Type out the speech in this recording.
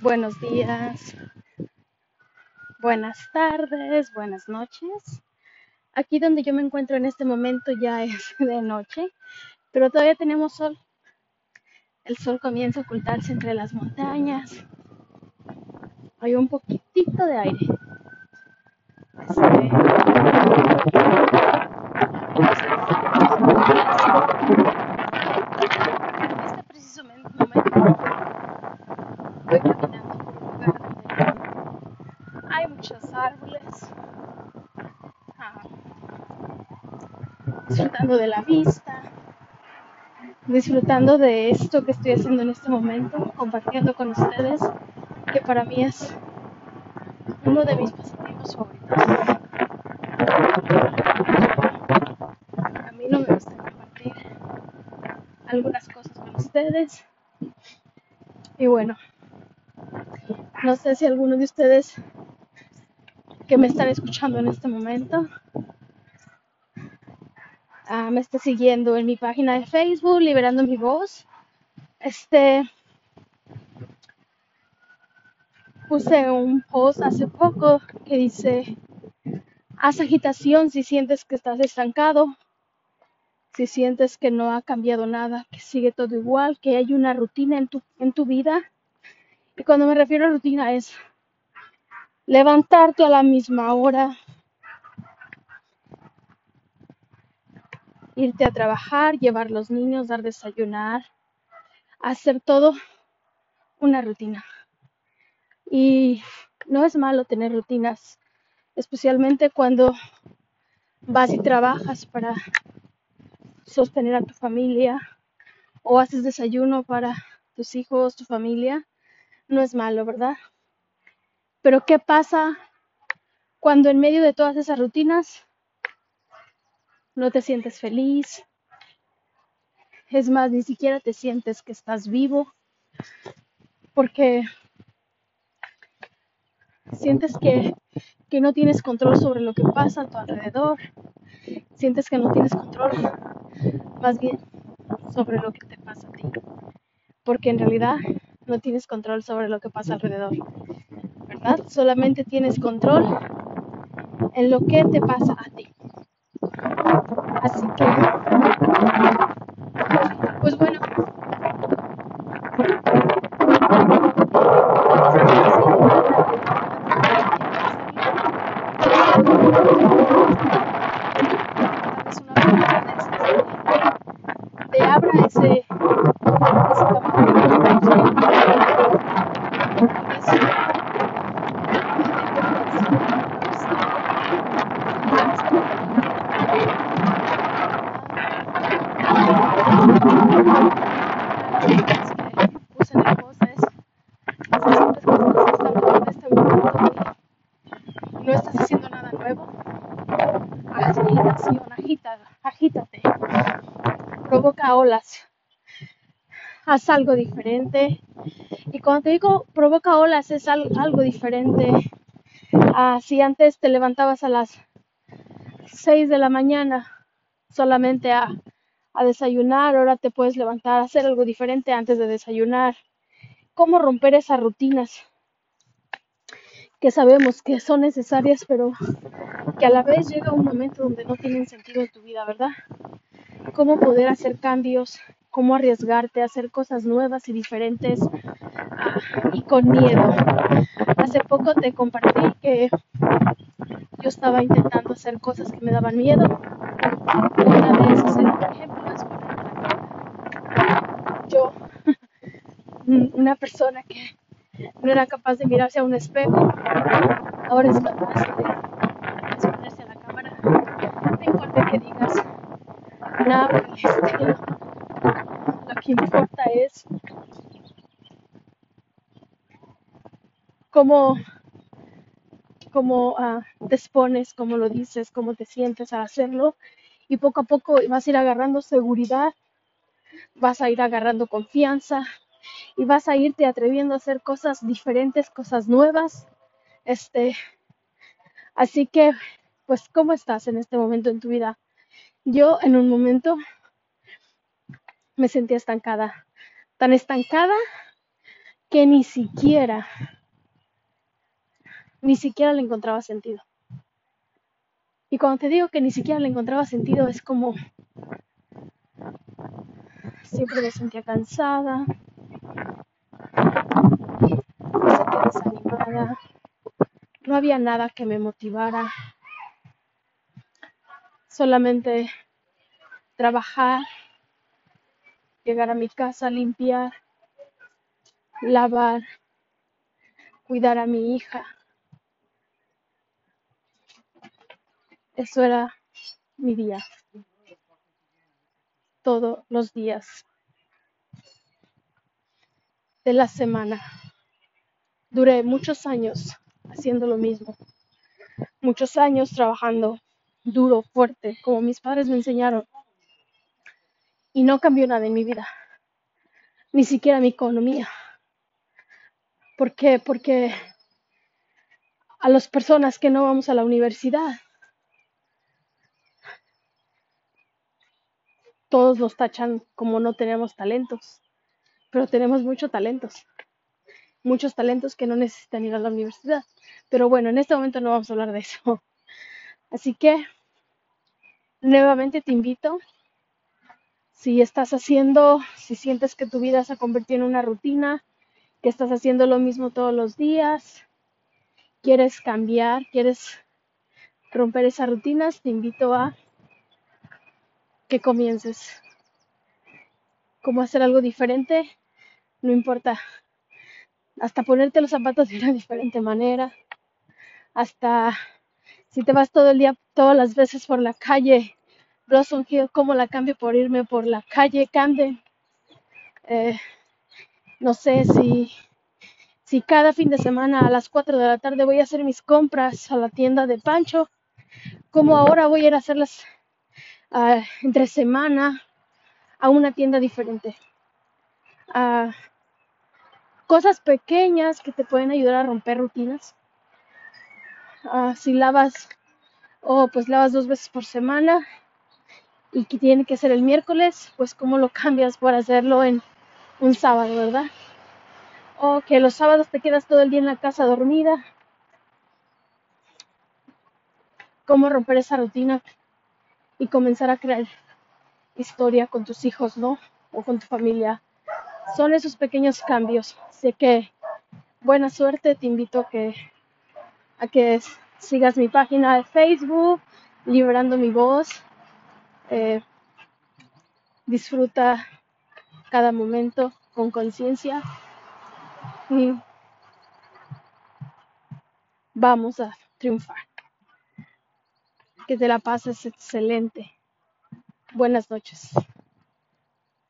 Buenos días, buenas tardes, buenas noches. Aquí donde yo me encuentro en este momento ya es de noche, pero todavía tenemos sol. El sol comienza a ocultarse entre las montañas. Hay un poquitito de aire. Este, preciso men- momento voy caminando por un lugar donde hay muchos árboles, disfrutando de la vista, disfrutando de esto que estoy haciendo en este momento, compartiendo con ustedes, que para mí es uno de mis pasatiempos favoritos. A mí no me gusta compartir algunas cosas con ustedes. Y bueno, no sé si alguno de ustedes que me están escuchando en este momento ah, me está siguiendo en mi página de Facebook, Liberando mi Voz. Este, puse un post hace poco que dice, haz agitación si sientes que estás estancado, si sientes que no ha cambiado nada, que sigue todo igual, que hay una rutina en tu, en tu vida. Y cuando me refiero a rutina es levantarte a la misma hora, irte a trabajar, llevar los niños, dar desayunar, hacer todo una rutina. Y no es malo tener rutinas, especialmente cuando vas y trabajas para sostener a tu familia o haces desayuno para tus hijos, tu familia. No es malo, ¿verdad? Pero ¿qué pasa cuando en medio de todas esas rutinas no te sientes feliz? Es más, ni siquiera te sientes que estás vivo porque sientes que, que no tienes control sobre lo que pasa a tu alrededor, sientes que no tienes control más bien sobre lo que te pasa a ti, porque en realidad no tienes control sobre lo que pasa alrededor, ¿verdad? Solamente tienes control en lo que te pasa a ti. Así que, pues bueno, es una de te abra ese, estás haciendo nada nuevo, agita, agítate, provoca olas, haz algo diferente. Y cuando te digo provoca olas, es al- algo diferente. Ah, si antes te levantabas a las 6 de la mañana solamente a, a desayunar, ahora te puedes levantar a hacer algo diferente antes de desayunar. ¿Cómo romper esas rutinas que sabemos que son necesarias, pero que a la vez llega un momento donde no tienen sentido en tu vida, ¿verdad? Cómo poder hacer cambios, cómo arriesgarte a hacer cosas nuevas y diferentes ah, y con miedo. Hace poco te compartí que yo estaba intentando hacer cosas que me daban miedo. Una de esas era, por ejemplo. Yo, una persona que no era capaz de mirarse a un espejo, ahora es capaz de exponerse a la cámara. No importa que digas nada. Lo que importa es cómo, cómo ah, te expones, cómo lo dices, cómo te sientes al hacerlo. Y poco a poco vas a ir agarrando seguridad, vas a ir agarrando confianza y vas a irte atreviendo a hacer cosas diferentes, cosas nuevas. Este, así que, pues, ¿cómo estás en este momento en tu vida? Yo en un momento me sentía estancada, tan estancada que ni siquiera, ni siquiera le encontraba sentido. Y cuando te digo que ni siquiera le encontraba sentido, es como siempre me sentía cansada, me sentía no había nada que me motivara, solamente trabajar, llegar a mi casa, limpiar, lavar, cuidar a mi hija. Eso era mi día, todos los días de la semana. Duré muchos años haciendo lo mismo, muchos años trabajando duro, fuerte, como mis padres me enseñaron. Y no cambió nada en mi vida, ni siquiera mi economía. ¿Por qué? Porque a las personas que no vamos a la universidad, todos nos tachan como no tenemos talentos, pero tenemos muchos talentos, muchos talentos que no necesitan ir a la universidad. Pero bueno, en este momento no vamos a hablar de eso. Así que nuevamente te invito, si estás haciendo, si sientes que tu vida se ha convertido en una rutina, que estás haciendo lo mismo todos los días, quieres cambiar, quieres romper esas rutinas, te invito a que comiences. ¿Cómo hacer algo diferente? No importa. Hasta ponerte los zapatos de una diferente manera. Hasta si te vas todo el día, todas las veces por la calle, Blossom Hill, ¿cómo la cambio por irme por la calle Camden? Eh, no sé si, si cada fin de semana a las 4 de la tarde voy a hacer mis compras a la tienda de Pancho, como ahora voy a ir a hacerlas uh, entre semana a una tienda diferente. Uh, cosas pequeñas que te pueden ayudar a romper rutinas. Uh, si lavas o pues lavas dos veces por semana y que tiene que ser el miércoles, pues cómo lo cambias por hacerlo en un sábado, ¿verdad? O que los sábados te quedas todo el día en la casa dormida. Cómo romper esa rutina y comenzar a crear historia con tus hijos, ¿no? O con tu familia. Son esos pequeños cambios. Sé que buena suerte, te invito a que, a que sigas mi página de Facebook, Liberando mi voz. Eh, disfruta cada momento con conciencia y vamos a triunfar. Que te la pases excelente. Buenas noches.